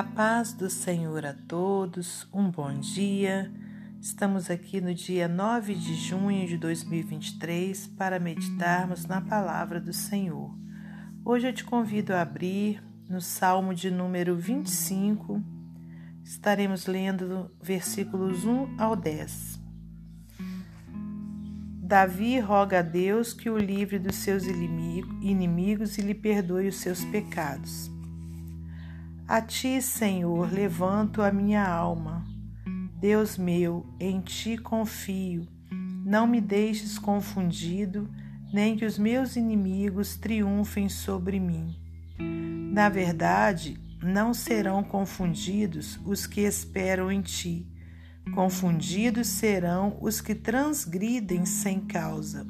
A paz do Senhor a todos, um bom dia. Estamos aqui no dia 9 de junho de 2023 para meditarmos na palavra do Senhor. Hoje eu te convido a abrir no Salmo de número 25. Estaremos lendo versículos 1 ao 10. Davi roga a Deus que o livre dos seus inimigos e lhe perdoe os seus pecados. A ti, Senhor, levanto a minha alma. Deus meu, em ti confio. Não me deixes confundido, nem que os meus inimigos triunfem sobre mim. Na verdade, não serão confundidos os que esperam em ti. Confundidos serão os que transgridem sem causa.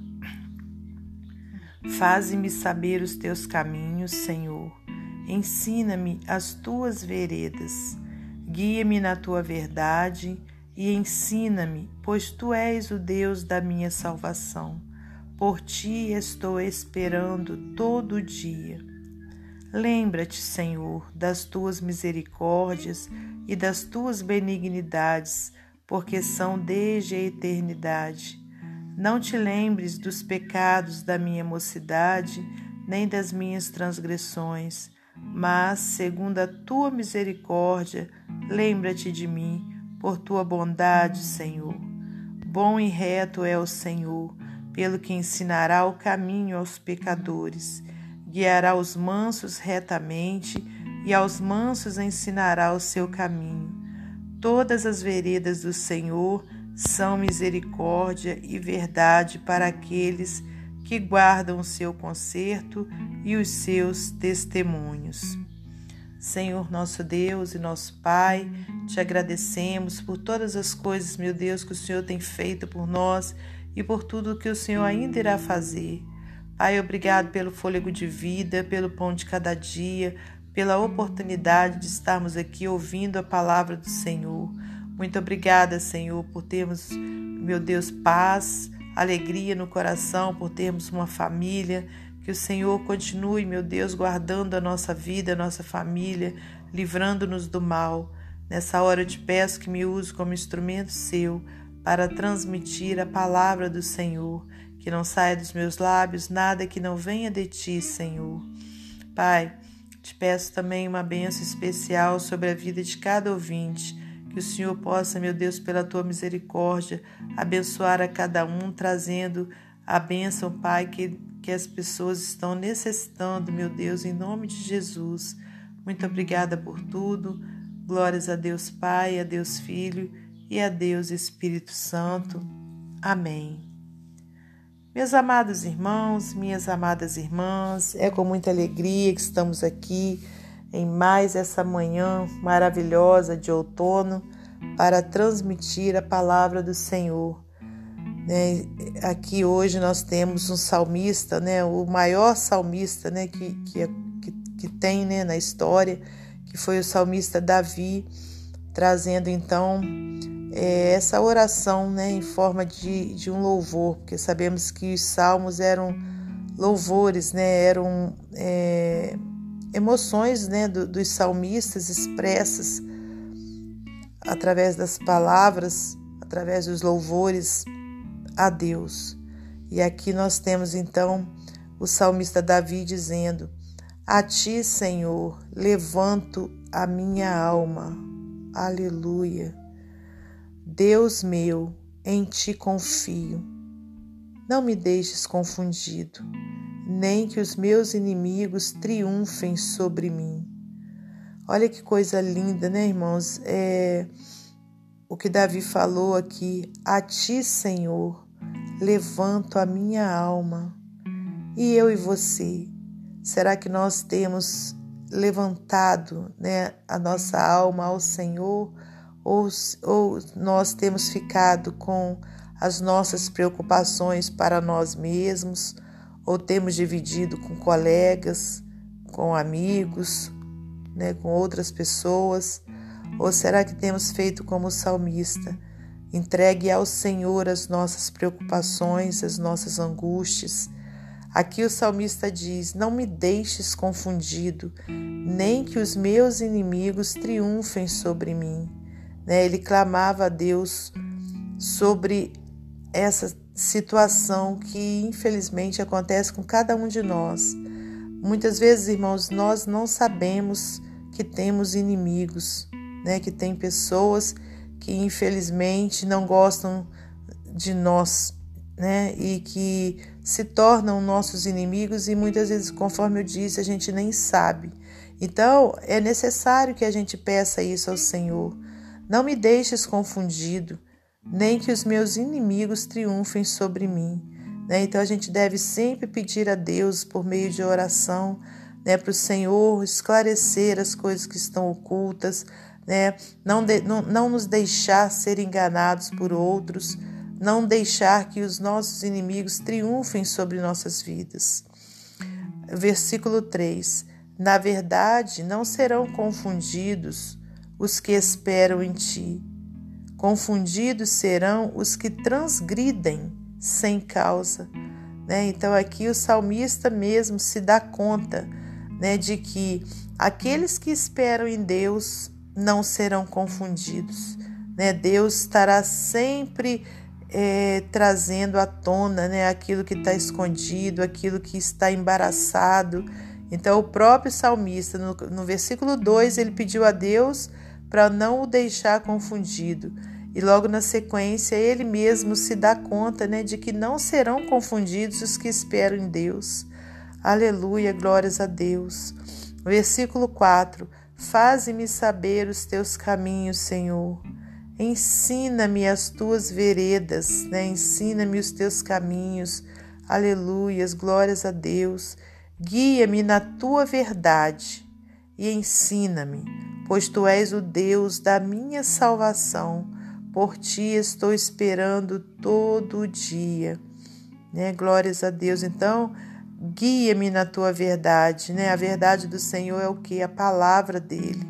Faze-me saber os teus caminhos, Senhor Ensina-me as tuas veredas, guia-me na tua verdade e ensina-me, pois tu és o Deus da minha salvação. Por ti estou esperando todo dia. Lembra-te, Senhor, das tuas misericórdias e das tuas benignidades, porque são desde a eternidade. Não te lembres dos pecados da minha mocidade, nem das minhas transgressões mas, segundo a tua misericórdia, lembra-te de mim, por tua bondade, Senhor. Bom e reto é o Senhor, pelo que ensinará o caminho aos pecadores, guiará os mansos retamente, e aos mansos ensinará o seu caminho. Todas as veredas do Senhor são misericórdia e verdade para aqueles que guardam o seu conserto e os seus testemunhos. Senhor nosso Deus e nosso Pai, te agradecemos por todas as coisas, meu Deus, que o Senhor tem feito por nós e por tudo que o Senhor ainda irá fazer. Pai, obrigado pelo fôlego de vida, pelo pão de cada dia, pela oportunidade de estarmos aqui ouvindo a palavra do Senhor. Muito obrigada, Senhor, por termos, meu Deus, paz, alegria no coração, por termos uma família que o Senhor continue, meu Deus, guardando a nossa vida, a nossa família, livrando-nos do mal. Nessa hora eu te peço que me use como instrumento seu para transmitir a palavra do Senhor, que não saia dos meus lábios nada que não venha de ti, Senhor. Pai, te peço também uma benção especial sobre a vida de cada ouvinte, que o Senhor possa, meu Deus, pela tua misericórdia, abençoar a cada um, trazendo a bênção, Pai, que que as pessoas estão necessitando, meu Deus, em nome de Jesus. Muito obrigada por tudo. Glórias a Deus Pai, a Deus Filho e a Deus Espírito Santo. Amém. Meus amados irmãos, minhas amadas irmãs, é com muita alegria que estamos aqui em mais essa manhã maravilhosa de outono para transmitir a palavra do Senhor. Né? Aqui hoje nós temos um salmista, né? o maior salmista né? que, que, que, que tem né? na história, que foi o salmista Davi, trazendo então é, essa oração né? em forma de, de um louvor, porque sabemos que os salmos eram louvores, né? eram é, emoções né? Do, dos salmistas expressas através das palavras, através dos louvores a Deus. E aqui nós temos então o salmista Davi dizendo: A ti, Senhor, levanto a minha alma. Aleluia. Deus meu, em ti confio. Não me deixes confundido, nem que os meus inimigos triunfem sobre mim. Olha que coisa linda, né, irmãos? É o que Davi falou aqui: A ti, Senhor, levanto a minha alma. E eu e você, será que nós temos levantado né, a nossa alma ao Senhor ou, ou nós temos ficado com as nossas preocupações para nós mesmos ou temos dividido com colegas, com amigos, né, com outras pessoas? Ou será que temos feito como o salmista? Entregue ao Senhor as nossas preocupações, as nossas angústias, Aqui o salmista diz: Não me deixes confundido, nem que os meus inimigos triunfem sobre mim. Né? Ele clamava a Deus sobre essa situação que infelizmente acontece com cada um de nós. Muitas vezes, irmãos, nós não sabemos que temos inimigos, né? Que tem pessoas que infelizmente não gostam de nós, né? E que se tornam nossos inimigos e muitas vezes, conforme eu disse, a gente nem sabe. Então, é necessário que a gente peça isso ao Senhor. Não me deixes confundido, nem que os meus inimigos triunfem sobre mim. Né? Então, a gente deve sempre pedir a Deus, por meio de oração, né, para o Senhor esclarecer as coisas que estão ocultas, né? não, de, não, não nos deixar ser enganados por outros não deixar que os nossos inimigos triunfem sobre nossas vidas. Versículo 3: Na verdade, não serão confundidos os que esperam em ti. Confundidos serão os que transgridem sem causa. Né? Então, aqui o salmista mesmo se dá conta né, de que aqueles que esperam em Deus não serão confundidos. Né? Deus estará sempre é, trazendo à tona né, aquilo que está escondido, aquilo que está embaraçado. Então, o próprio salmista, no, no versículo 2, ele pediu a Deus para não o deixar confundido. E logo na sequência, ele mesmo se dá conta né, de que não serão confundidos os que esperam em Deus. Aleluia, glórias a Deus. Versículo 4: Faze-me saber os teus caminhos, Senhor. Ensina-me as tuas veredas, né? ensina-me os teus caminhos. Aleluias, glórias a Deus. Guia-me na tua verdade e ensina-me, pois tu és o Deus da minha salvação. Por ti estou esperando todo dia. Né? Glórias a Deus. Então, guia-me na tua verdade, né? A verdade do Senhor é o que? A palavra dele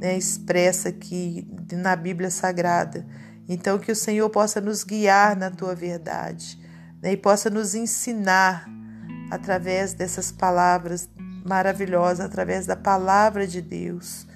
né, expressa aqui na Bíblia Sagrada. Então, que o Senhor possa nos guiar na tua verdade né, e possa nos ensinar através dessas palavras maravilhosas, através da palavra de Deus.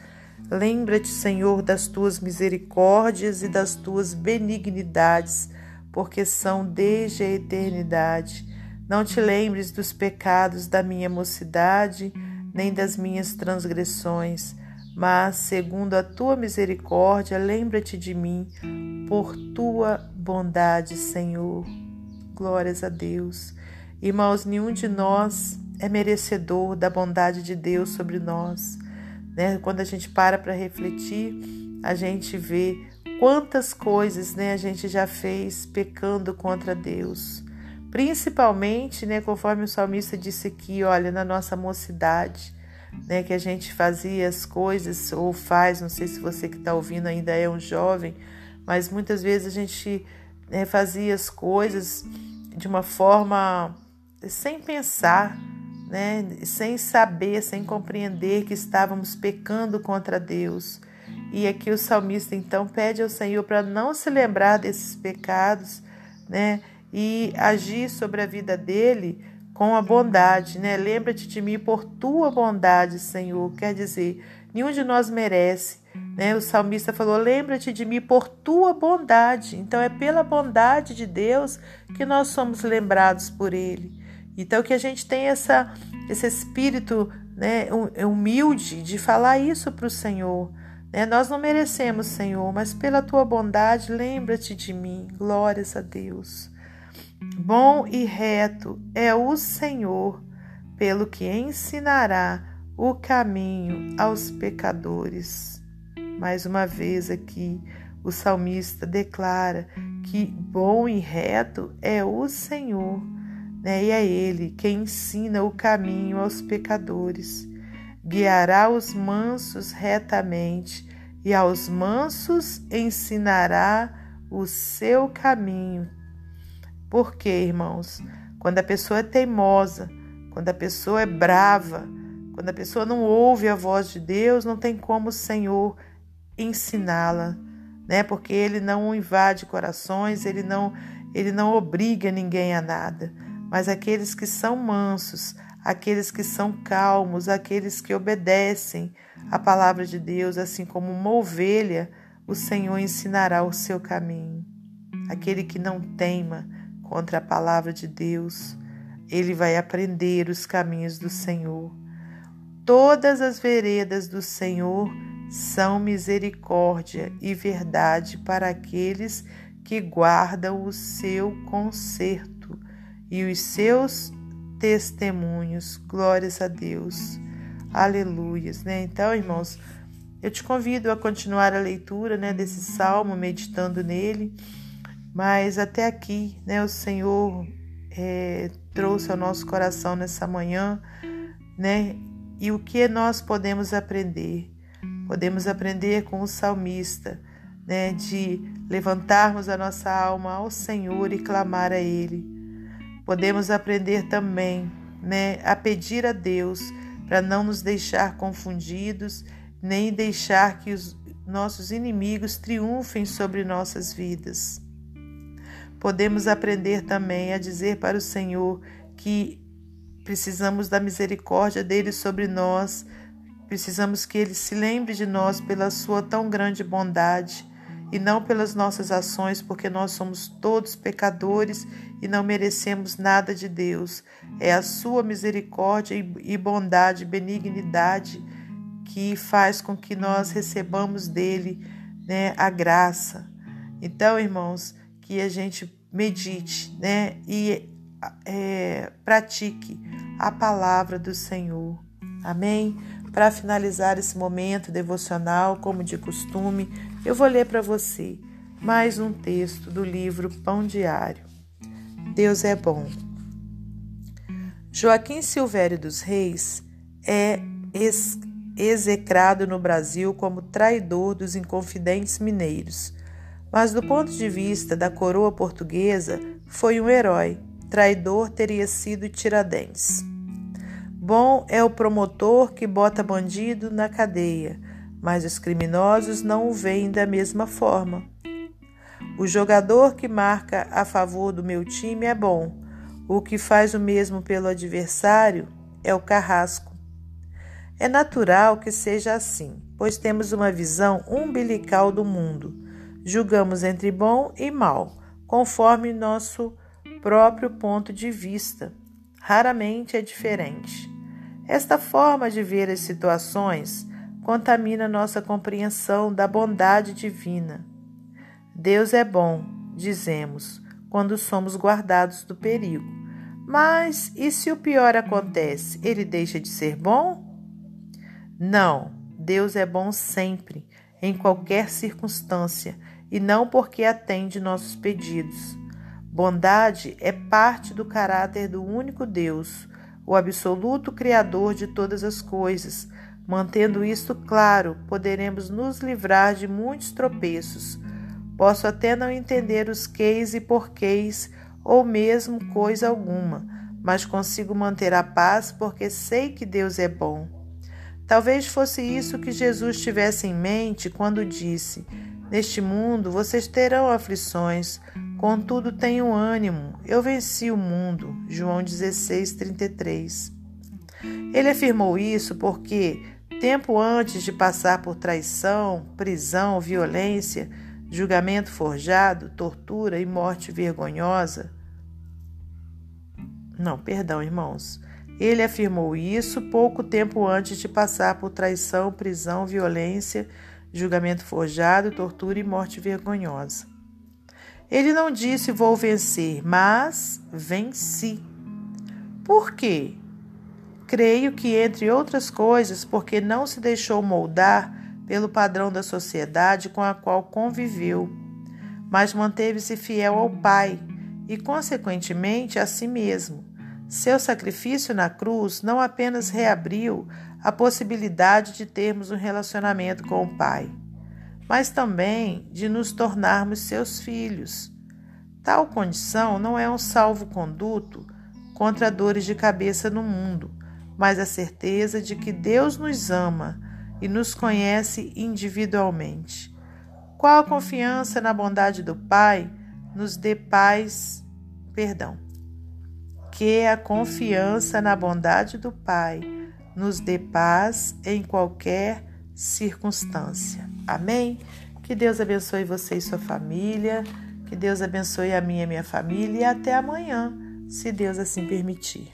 Lembra-te, Senhor, das tuas misericórdias e das tuas benignidades, porque são desde a eternidade. Não te lembres dos pecados da minha mocidade, nem das minhas transgressões mas, segundo a tua misericórdia, lembra-te de mim por tua bondade, Senhor. Glórias a Deus. Irmãos, nenhum de nós é merecedor da bondade de Deus sobre nós. Né? Quando a gente para para refletir, a gente vê quantas coisas né, a gente já fez pecando contra Deus. Principalmente, né, conforme o salmista disse aqui, olha, na nossa mocidade né, que a gente fazia as coisas ou faz, não sei se você que está ouvindo ainda é um jovem, mas muitas vezes a gente né, fazia as coisas de uma forma sem pensar, né, sem saber, sem compreender que estávamos pecando contra Deus. E aqui o salmista então pede ao Senhor para não se lembrar desses pecados, né, e agir sobre a vida dele com a bondade, né? Lembra-te de mim por tua bondade, Senhor. Quer dizer, nenhum de nós merece, né? O salmista falou: Lembra-te de mim por tua bondade. Então é pela bondade de Deus que nós somos lembrados por Ele. Então que a gente tem essa, esse espírito né, humilde de falar isso para o Senhor. Né? Nós não merecemos, Senhor, mas pela tua bondade, lembra-te de mim. Glórias a Deus. Bom e reto é o Senhor, pelo que ensinará o caminho aos pecadores. Mais uma vez aqui, o salmista declara que bom e reto é o Senhor, né? e é Ele quem ensina o caminho aos pecadores. Guiará os mansos retamente, e aos mansos ensinará o seu caminho por quê, irmãos? Quando a pessoa é teimosa, quando a pessoa é brava, quando a pessoa não ouve a voz de Deus, não tem como o Senhor ensiná-la, né? Porque ele não invade corações, ele não ele não obriga ninguém a nada. Mas aqueles que são mansos, aqueles que são calmos, aqueles que obedecem a palavra de Deus, assim como uma ovelha, o Senhor ensinará o seu caminho. Aquele que não teima contra a palavra de Deus, ele vai aprender os caminhos do Senhor. Todas as veredas do Senhor são misericórdia e verdade para aqueles que guardam o seu conserto e os seus testemunhos. Glórias a Deus. Aleluias, né? Então, irmãos, eu te convido a continuar a leitura, né, desse salmo, meditando nele. Mas até aqui, né, o Senhor é, trouxe ao nosso coração nessa manhã, né? E o que nós podemos aprender? Podemos aprender com o salmista, né, de levantarmos a nossa alma ao Senhor e clamar a Ele. Podemos aprender também, né, a pedir a Deus para não nos deixar confundidos, nem deixar que os nossos inimigos triunfem sobre nossas vidas. Podemos aprender também a dizer para o Senhor que precisamos da misericórdia dele sobre nós, precisamos que ele se lembre de nós pela sua tão grande bondade e não pelas nossas ações, porque nós somos todos pecadores e não merecemos nada de Deus. É a sua misericórdia e bondade, benignidade que faz com que nós recebamos dele né, a graça. Então, irmãos, que a gente medite né, e é, pratique a palavra do Senhor. Amém? Para finalizar esse momento devocional, como de costume, eu vou ler para você mais um texto do livro Pão Diário. Deus é bom. Joaquim Silvério dos Reis é ex execrado no Brasil como traidor dos inconfidentes mineiros, mas do ponto de vista da coroa portuguesa, foi um herói. Traidor teria sido Tiradentes. Bom é o promotor que bota bandido na cadeia mas os criminosos não o veem da mesma forma. O jogador que marca a favor do meu time é bom, o que faz o mesmo pelo adversário é o carrasco. É natural que seja assim, pois temos uma visão umbilical do mundo. Julgamos entre bom e mal, conforme nosso próprio ponto de vista. Raramente é diferente. Esta forma de ver as situações contamina nossa compreensão da bondade divina. Deus é bom, dizemos, quando somos guardados do perigo. Mas e se o pior acontece, ele deixa de ser bom? Não, Deus é bom sempre, em qualquer circunstância, e não porque atende nossos pedidos. Bondade é parte do caráter do único Deus, o absoluto Criador de todas as coisas, Mantendo isto claro, poderemos nos livrar de muitos tropeços. Posso até não entender os queis e porquês, ou mesmo coisa alguma, mas consigo manter a paz porque sei que Deus é bom. Talvez fosse isso que Jesus tivesse em mente quando disse: Neste mundo vocês terão aflições, contudo tenham ânimo, eu venci o mundo. João 16, 33. Ele afirmou isso porque, tempo antes de passar por traição, prisão, violência, julgamento forjado, tortura e morte vergonhosa. Não, perdão, irmãos. Ele afirmou isso pouco tempo antes de passar por traição, prisão, violência, julgamento forjado, tortura e morte vergonhosa. Ele não disse vou vencer, mas venci. Por quê? Creio que, entre outras coisas, porque não se deixou moldar pelo padrão da sociedade com a qual conviveu, mas manteve-se fiel ao Pai e, consequentemente, a si mesmo. Seu sacrifício na cruz não apenas reabriu a possibilidade de termos um relacionamento com o Pai, mas também de nos tornarmos seus filhos. Tal condição não é um salvo-conduto contra dores de cabeça no mundo, mas a certeza de que Deus nos ama e nos conhece individualmente. Qual a confiança na bondade do Pai nos dê paz, perdão, que a confiança na bondade do Pai nos dê paz em qualquer circunstância. Amém? Que Deus abençoe você e sua família. Que Deus abençoe a minha e minha família. E até amanhã, se Deus assim permitir.